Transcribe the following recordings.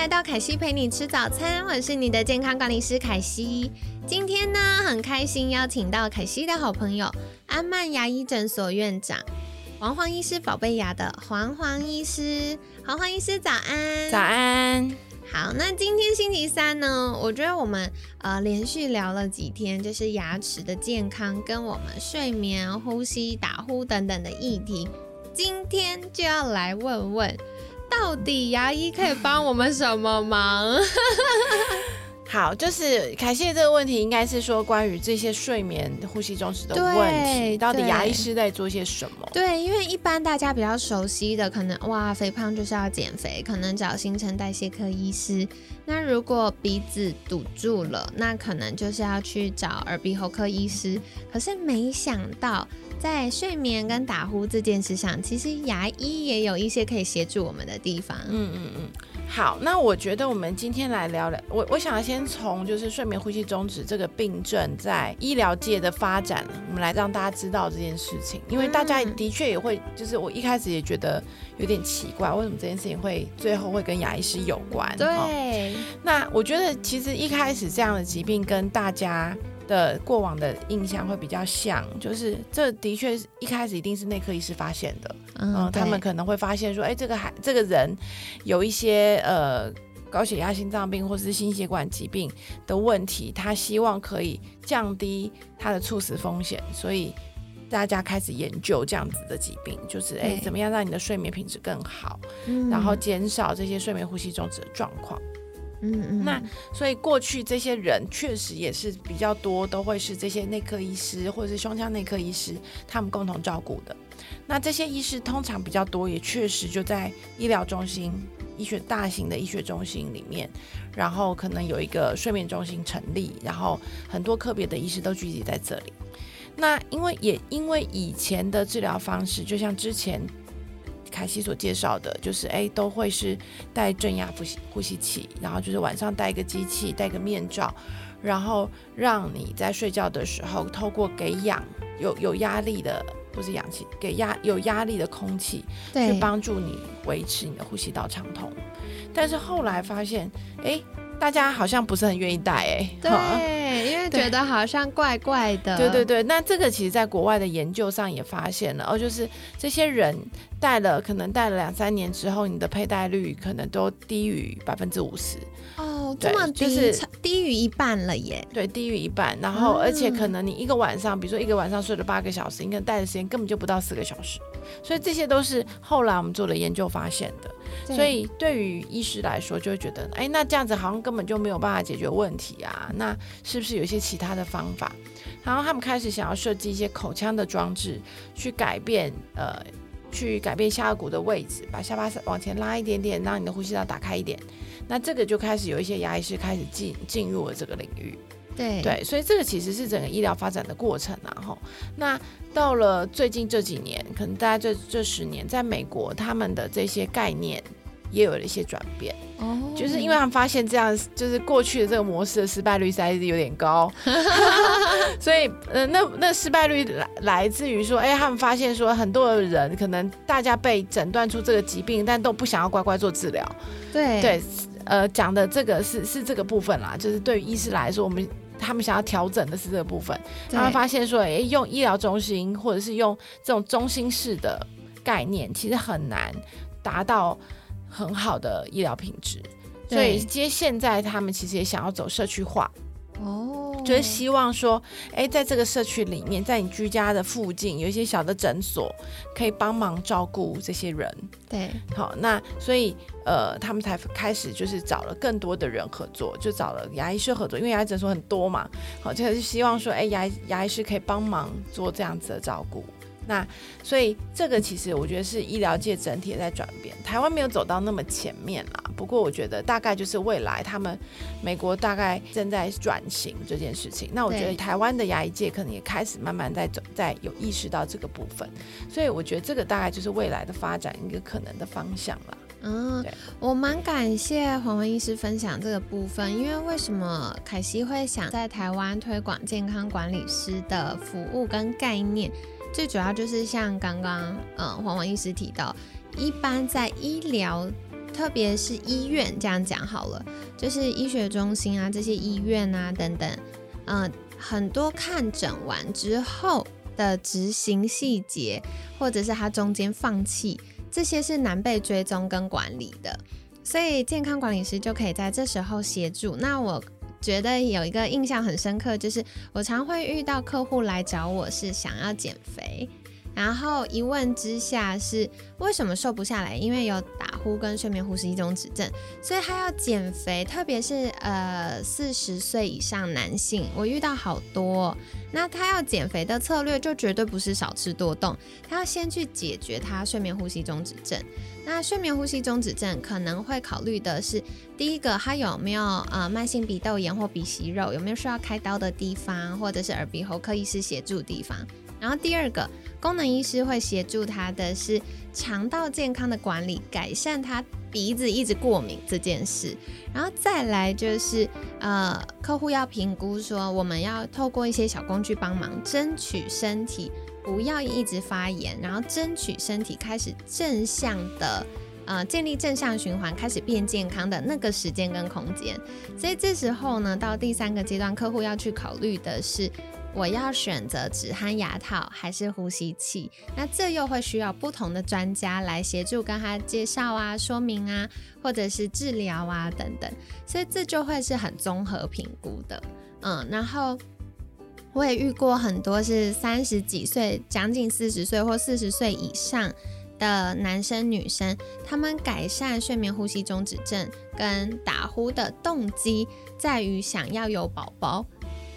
来到凯西陪你吃早餐，我是你的健康管理师凯西。今天呢，很开心邀请到凯西的好朋友安曼牙医诊所院长黄黄医师宝贝牙的黄黄医师。黄黄医师早安，早安。好，那今天星期三呢，我觉得我们呃连续聊了几天，就是牙齿的健康跟我们睡眠、呼吸、打呼等等的议题。今天就要来问问，到底牙医可以帮我们什么忙？好，就是凯西这个问题，应该是说关于这些睡眠、呼吸中止的问题，到底牙医师在做些什么？对，因为一般大家比较熟悉的，可能哇，肥胖就是要减肥，可能找新陈代谢科医师。那如果鼻子堵住了，那可能就是要去找耳鼻喉科医师。可是没想到，在睡眠跟打呼这件事上，其实牙医也有一些可以协助我们的地方。嗯嗯嗯。好，那我觉得我们今天来聊聊，我我想要先从就是睡眠呼吸中止这个病症在医疗界的发展，我们来让大家知道这件事情，因为大家的确也会，就是我一开始也觉得有点奇怪，为什么这件事情会最后会跟牙医师有关？对，那我觉得其实一开始这样的疾病跟大家。的过往的印象会比较像，就是这的确一开始一定是内科医师发现的，嗯，他们可能会发现说，哎，这个孩这个人有一些呃高血压、心脏病或者是心血管疾病的问题，他希望可以降低他的猝死风险，所以大家开始研究这样子的疾病，就是哎，怎么样让你的睡眠品质更好，然后减少这些睡眠呼吸中止的状况。嗯，那所以过去这些人确实也是比较多，都会是这些内科医师或者是胸腔内科医师他们共同照顾的。那这些医师通常比较多，也确实就在医疗中心、医学大型的医学中心里面，然后可能有一个睡眠中心成立，然后很多科别的医师都聚集在这里。那因为也因为以前的治疗方式，就像之前。凯西所介绍的，就是哎，都会是带正压呼吸呼吸器，然后就是晚上戴一个机器，戴个面罩，然后让你在睡觉的时候，透过给氧有有压力的，不是氧气，给压有压力的空气，去帮助你维持你的呼吸道畅通。但是后来发现，哎。大家好像不是很愿意戴哎，对，因为觉得好像怪怪的。对对对，那这个其实在国外的研究上也发现了，哦，就是这些人戴了，可能戴了两三年之后，你的佩戴率可能都低于百分之五十。哦，这么低，就是低于一半了耶。对，低于一半，然后而且可能你一个晚上，比如说一个晚上睡了八个小时，你可能戴的时间根本就不到四个小时。所以这些都是后来我们做了研究发现的，所以对于医师来说，就会觉得，哎，那这样子好像根本就没有办法解决问题啊，那是不是有一些其他的方法？然后他们开始想要设计一些口腔的装置，去改变，呃，去改变下颚骨的位置，把下巴往前拉一点点，让你的呼吸道打开一点。那这个就开始有一些牙医师开始进进入了这个领域。对对，所以这个其实是整个医疗发展的过程啊，哈。那到了最近这几年，可能大家这这十年，在美国，他们的这些概念也有了一些转变。哦，就是因为他们发现这样，就是过去的这个模式的失败率实在是有点高，所以，呃，那那失败率来来自于说，哎，他们发现说，很多的人可能大家被诊断出这个疾病，但都不想要乖乖做治疗。对对，呃，讲的这个是是这个部分啦，就是对于医师来说，我们。他们想要调整的是这个部分，他们发现说，哎，用医疗中心或者是用这种中心式的概念，其实很难达到很好的医疗品质。所以，接现在他们其实也想要走社区化。哦，就是希望说，哎，在这个社区里面，在你居家的附近，有一些小的诊所，可以帮忙照顾这些人。对，好，那所以，呃，他们才开始就是找了更多的人合作，就找了牙医师合作，因为牙医诊所很多嘛。好，就是希望说，哎，牙牙医师可以帮忙做这样子的照顾。那所以这个其实我觉得是医疗界整体在转变，台湾没有走到那么前面啦。不过我觉得大概就是未来他们美国大概正在转型这件事情。那我觉得台湾的牙医界可能也开始慢慢在走，在有意识到这个部分。所以我觉得这个大概就是未来的发展一个可能的方向了。嗯，我蛮感谢黄文医师分享这个部分，因为为什么凯西会想在台湾推广健康管理师的服务跟概念？最主要就是像刚刚嗯黄文医师提到，一般在医疗，特别是医院这样讲好了，就是医学中心啊这些医院啊等等，嗯，很多看诊完之后的执行细节，或者是他中间放弃。这些是难被追踪跟管理的，所以健康管理师就可以在这时候协助。那我觉得有一个印象很深刻，就是我常会遇到客户来找我是想要减肥。然后一问之下是为什么瘦不下来？因为有打呼跟睡眠呼吸中止症，所以他要减肥。特别是呃四十岁以上男性，我遇到好多。那他要减肥的策略就绝对不是少吃多动，他要先去解决他睡眠呼吸中止症。那睡眠呼吸中止症可能会考虑的是，第一个他有没有呃慢性鼻窦炎或鼻息肉，有没有需要开刀的地方，或者是耳鼻喉科医师协助地方。然后第二个。功能医师会协助他的是肠道健康的管理，改善他鼻子一直过敏这件事。然后再来就是，呃，客户要评估说，我们要透过一些小工具帮忙，争取身体不要一直发炎，然后争取身体开始正向的，呃，建立正向循环，开始变健康的那个时间跟空间。所以这时候呢，到第三个阶段，客户要去考虑的是。我要选择止鼾牙套还是呼吸器？那这又会需要不同的专家来协助跟他介绍啊、说明啊，或者是治疗啊等等，所以这就会是很综合评估的。嗯，然后我也遇过很多是三十几岁、将近四十岁或四十岁以上的男生女生，他们改善睡眠呼吸中止症跟打呼的动机在于想要有宝宝。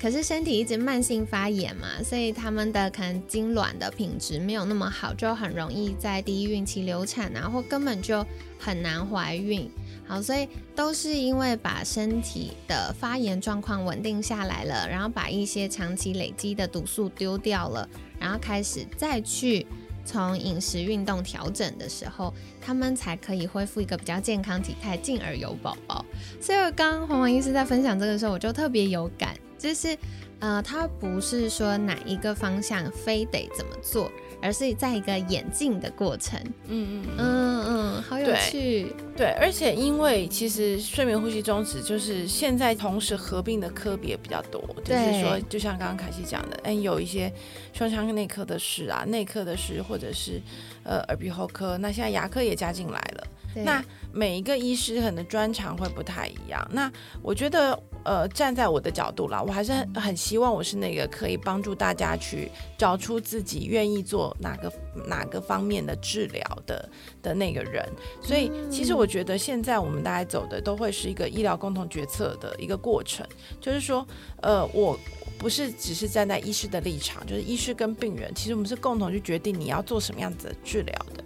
可是身体一直慢性发炎嘛，所以他们的可能精卵的品质没有那么好，就很容易在第一孕期流产啊，或根本就很难怀孕。好，所以都是因为把身体的发炎状况稳定下来了，然后把一些长期累积的毒素丢掉了，然后开始再去从饮食、运动调整的时候，他们才可以恢复一个比较健康体态，进而有宝宝。所以刚刚黄黄医师在分享这个时候，我就特别有感。就是，呃，他不是说哪一个方向非得怎么做，而是在一个演进的过程。嗯嗯嗯嗯，好有趣。对，而且因为其实睡眠呼吸中止就是现在同时合并的科别比较多，就是说，就像刚刚凯西讲的，嗯，有一些胸腔内科的事啊，内科的事，或者是呃耳鼻喉科，那现在牙科也加进来了。那每一个医师可能专长会不太一样。那我觉得，呃，站在我的角度啦，我还是很很希望我是那个可以帮助大家去找出自己愿意做哪个哪个方面的治疗的的那个人。所以，其实我觉得现在我们大家走的都会是一个医疗共同决策的一个过程，就是说，呃，我不是只是站在医师的立场，就是医师跟病人，其实我们是共同去决定你要做什么样子的治疗的。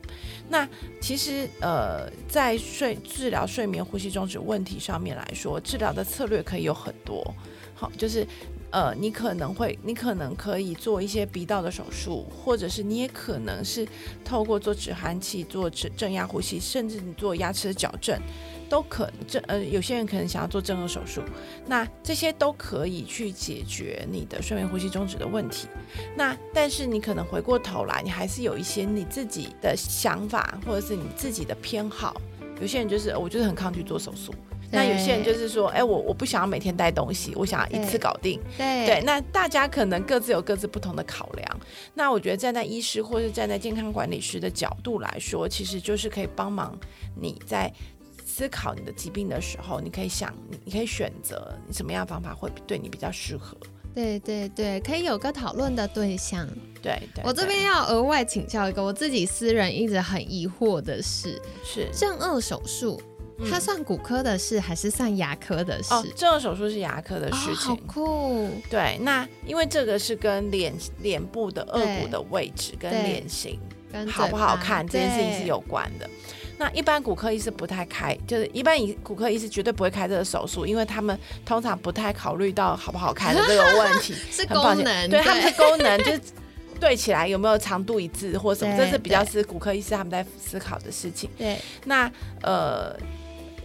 那其实呃，在睡治疗睡眠呼吸中止问题上面来说，治疗的策略可以有很多。好，就是呃，你可能会，你可能可以做一些鼻道的手术，或者是你也可能是透过做止鼾器、做正正压呼吸，甚至你做牙齿的矫正。都可正呃，有些人可能想要做正颌手术，那这些都可以去解决你的睡眠呼吸中止的问题。那但是你可能回过头来，你还是有一些你自己的想法，或者是你自己的偏好。有些人就是我就是很抗拒做手术，那有些人就是说，哎，我我不想要每天带东西，我想要一次搞定。对对，那大家可能各自有各自不同的考量。那我觉得站在医师或是站在健康管理师的角度来说，其实就是可以帮忙你在。思考你的疾病的时候，你可以想，你你可以选择你什么样的方法会对你比较适合。对对对，可以有个讨论的对象。对对，我这边要额外请教一个我自己私人一直很疑惑的事，是正颚手术它算骨科的事还是算牙科的事？哦，这个手术是牙科的事情。好酷。对，那因为这个是跟脸脸部的颚骨的位置跟脸型好不好看这件事情是有关的。那一般骨科医师不太开，就是一般以骨科医师绝对不会开这个手术，因为他们通常不太考虑到好不好开的这个问题。是功能，对他们是功能，就是对起来有没有长度一致或什么，这是比较是骨科医师他们在思考的事情。对，那呃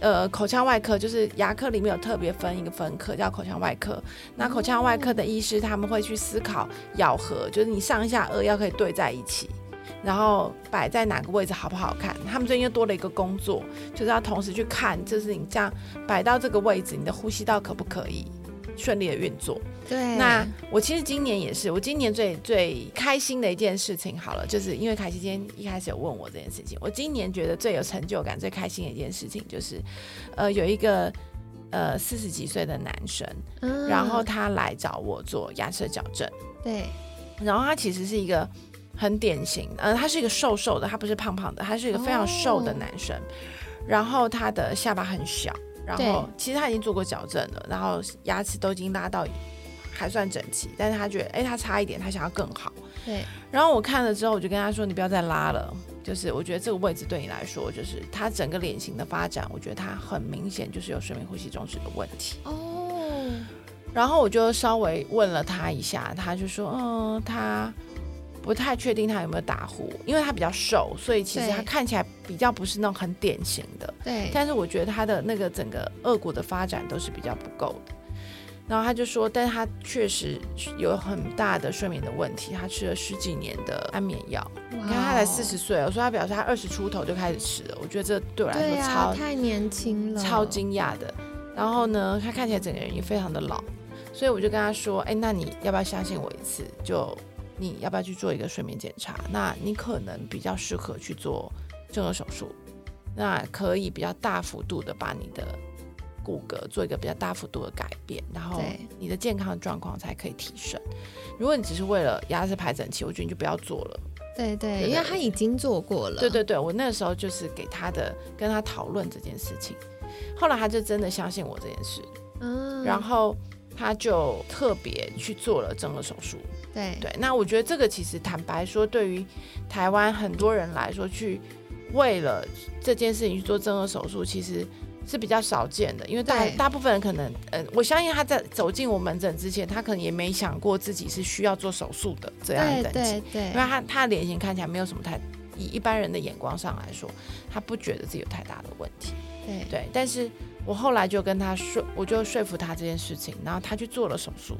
呃，口腔外科就是牙科里面有特别分一个分科叫口腔外科。那口腔外科的医师他们会去思考咬合，就是你上下颚要可以对在一起。然后摆在哪个位置好不好看？他们最近又多了一个工作，就是要同时去看，就是你这样摆到这个位置，你的呼吸道可不可以顺利的运作？对。那我其实今年也是，我今年最最开心的一件事情，好了，就是因为凯西今天一开始有问我这件事情，我今年觉得最有成就感、最开心的一件事情，就是，呃，有一个呃四十几岁的男生，然后他来找我做牙齿矫正，对。然后他其实是一个。很典型，呃，他是一个瘦瘦的，他不是胖胖的，他是一个非常瘦的男生。然后他的下巴很小，然后其实他已经做过矫正了，然后牙齿都已经拉到还算整齐，但是他觉得，哎，他差一点，他想要更好。对。然后我看了之后，我就跟他说，你不要再拉了，就是我觉得这个位置对你来说，就是他整个脸型的发展，我觉得他很明显就是有睡眠呼吸中止的问题。哦。然后我就稍微问了他一下，他就说，嗯，他。不太确定他有没有打呼，因为他比较瘦，所以其实他看起来比较不是那种很典型的。对。但是我觉得他的那个整个颚骨的发展都是比较不够的。然后他就说，但是他确实有很大的睡眠的问题，他吃了十几年的安眠药。你看他才四十岁，我说他表示他二十出头就开始吃了，我觉得这对我来说超太年轻了，超惊讶的。然后呢，他看起来整个人也非常的老，所以我就跟他说，哎，那你要不要相信我一次？就你要不要去做一个睡眠检查？那你可能比较适合去做正颌手术，那可以比较大幅度的把你的骨骼做一个比较大幅度的改变，然后你的健康状况才可以提升。如果你只是为了牙齿排整齐，我觉得你就不要做了。对对，因为他已经做过了。对对对，我那时候就是给他的跟他讨论这件事情，后来他就真的相信我这件事，嗯，然后他就特别去做了正颌手术。对对，那我觉得这个其实坦白说，对于台湾很多人来说，去为了这件事情去做正颌手术，其实是比较少见的。因为大大部分人可能，呃，我相信他在走进我门诊之前，他可能也没想过自己是需要做手术的这样的等级，因为他他的脸型看起来没有什么太，以一般人的眼光上来说，他不觉得自己有太大的问题。对对，但是我后来就跟他说，我就说服他这件事情，然后他去做了手术。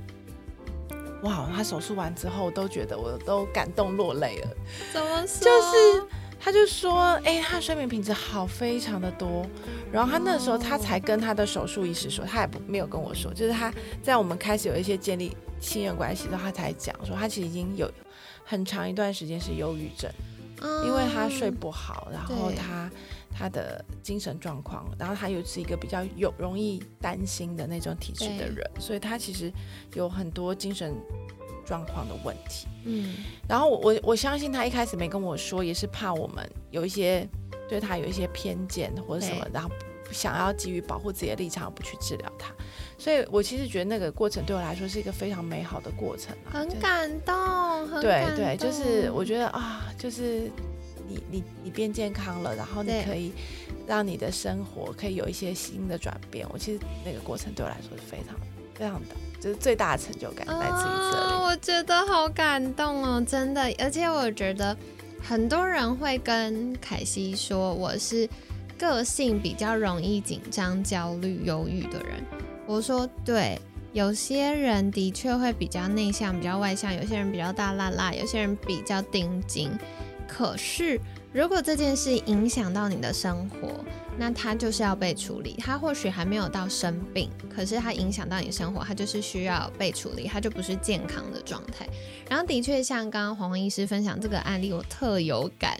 哇，他手术完之后都觉得我都感动落泪了。怎么说？就是他就说，哎，他睡眠品质好非常的多。然后他那时候他才跟他的手术医师说，他也不没有跟我说，就是他在我们开始有一些建立信任关系之后，他才讲说他其实已经有很长一段时间是忧郁症，因为他睡不好，然后他。他的精神状况，然后他又是一个比较有容易担心的那种体质的人，所以他其实有很多精神状况的问题。嗯，然后我我我相信他一开始没跟我说，也是怕我们有一些对他有一些偏见或者什么，然后想要基于保护自己的立场不去治疗他。所以我其实觉得那个过程对我来说是一个非常美好的过程，很感动，很对对，就是我觉得啊，就是。你你你变健康了，然后你可以让你的生活可以有一些新的转变。我其实那个过程对我来说是非常非常的，就是最大的成就感来自于这里。我觉得好感动哦，真的。而且我觉得很多人会跟凯西说，我是个性比较容易紧张、焦虑、忧郁的人。我说对，有些人的确会比较内向、比较外向，有些人比较大辣辣，有些人比较钉钉。可是，如果这件事影响到你的生活，那它就是要被处理。它或许还没有到生病，可是它影响到你生活，它就是需要被处理，它就不是健康的状态。然后，的确像刚刚黄黄医师分享这个案例，我特有感，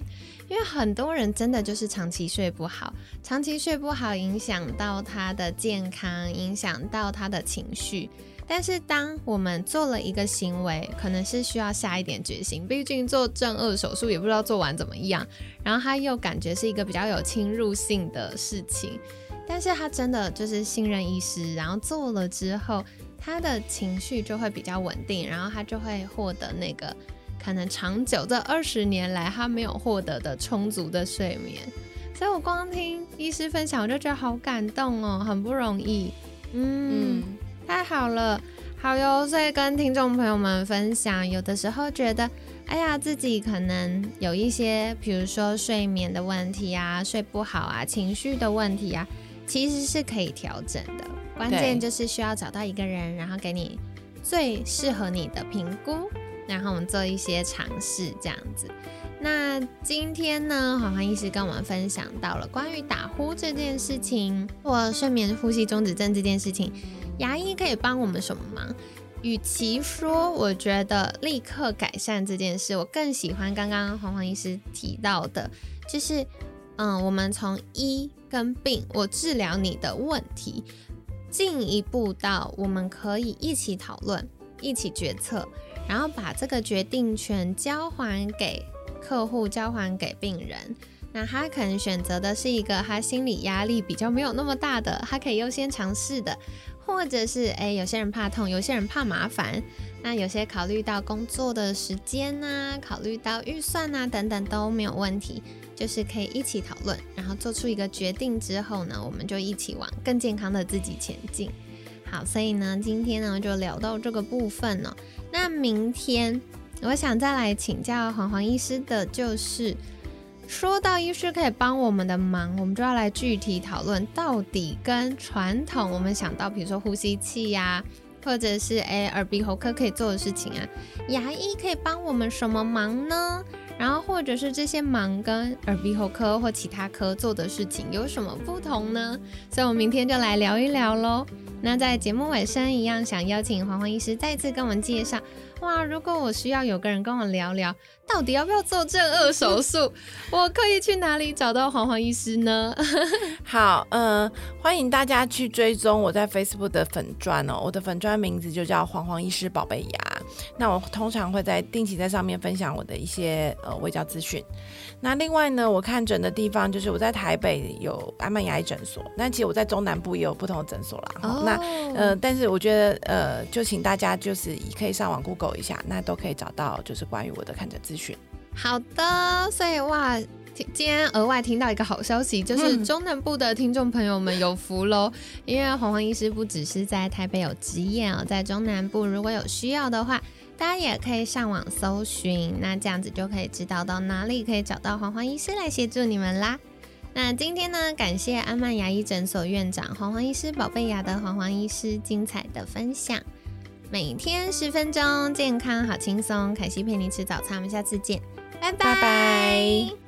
因为很多人真的就是长期睡不好，长期睡不好影响到他的健康，影响到他的情绪。但是当我们做了一个行为，可能是需要下一点决心，毕竟做正颚手术也不知道做完怎么样，然后他又感觉是一个比较有侵入性的事情，但是他真的就是信任医师，然后做了之后，他的情绪就会比较稳定，然后他就会获得那个。可能长久这二十年来，他没有获得的充足的睡眠，所以我光听医师分享，我就觉得好感动哦，很不容易。嗯，太好了，好哟。所以跟听众朋友们分享，有的时候觉得，哎呀，自己可能有一些，比如说睡眠的问题啊，睡不好啊，情绪的问题啊，其实是可以调整的。关键就是需要找到一个人，然后给你最适合你的评估。然后我们做一些尝试，这样子。那今天呢，黄黄医师跟我们分享到了关于打呼这件事情，或睡眠呼吸中止症这件事情，牙医可以帮我们什么忙？与其说我觉得立刻改善这件事，我更喜欢刚刚黄黄医师提到的，就是嗯，我们从医跟病，我治疗你的问题，进一步到我们可以一起讨论，一起决策。然后把这个决定权交还给客户，交还给病人。那他可能选择的是一个他心理压力比较没有那么大的，他可以优先尝试的，或者是诶，有些人怕痛，有些人怕麻烦。那有些考虑到工作的时间呐，考虑到预算呐等等都没有问题，就是可以一起讨论，然后做出一个决定之后呢，我们就一起往更健康的自己前进。好，所以呢，今天呢就聊到这个部分了。那明天我想再来请教黄黄医师的，就是说到医师可以帮我们的忙，我们就要来具体讨论，到底跟传统我们想到，比如说呼吸器呀，或者是诶耳鼻喉科可以做的事情啊，牙医可以帮我们什么忙呢？然后或者是这些忙跟耳鼻喉科或其他科做的事情有什么不同呢？所以，我们明天就来聊一聊喽。那在节目尾声一样，想邀请黄黄医师再次跟我们介绍。哇，如果我需要有个人跟我聊聊，到底要不要做正颚手术，我可以去哪里找到黄黄医师呢？好，嗯，欢迎大家去追踪我在 Facebook 的粉砖哦，我的粉砖名字就叫黄黄医师宝贝牙。那我通常会在定期在上面分享我的一些呃微教资讯。那另外呢，我看诊的地方就是我在台北有安曼牙医诊所，那其实我在中南部也有不同的诊所啦。那呃，但是我觉得呃，就请大家就是可以上网 Google 一下，那都可以找到就是关于我的看诊资讯。好的，所以哇，今天额外听到一个好消息，就是中南部的听众朋友们有福喽，因为黄黄医师不只是在台北有职业哦，在中南部如果有需要的话。大家也可以上网搜寻，那这样子就可以知道到哪里可以找到黄黄医师来协助你们啦。那今天呢，感谢安曼牙医诊所院长黄黄医师、宝贝牙的黄黄医师精彩的分享。每天十分钟，健康好轻松。凯西陪你吃早餐，我们下次见，拜拜。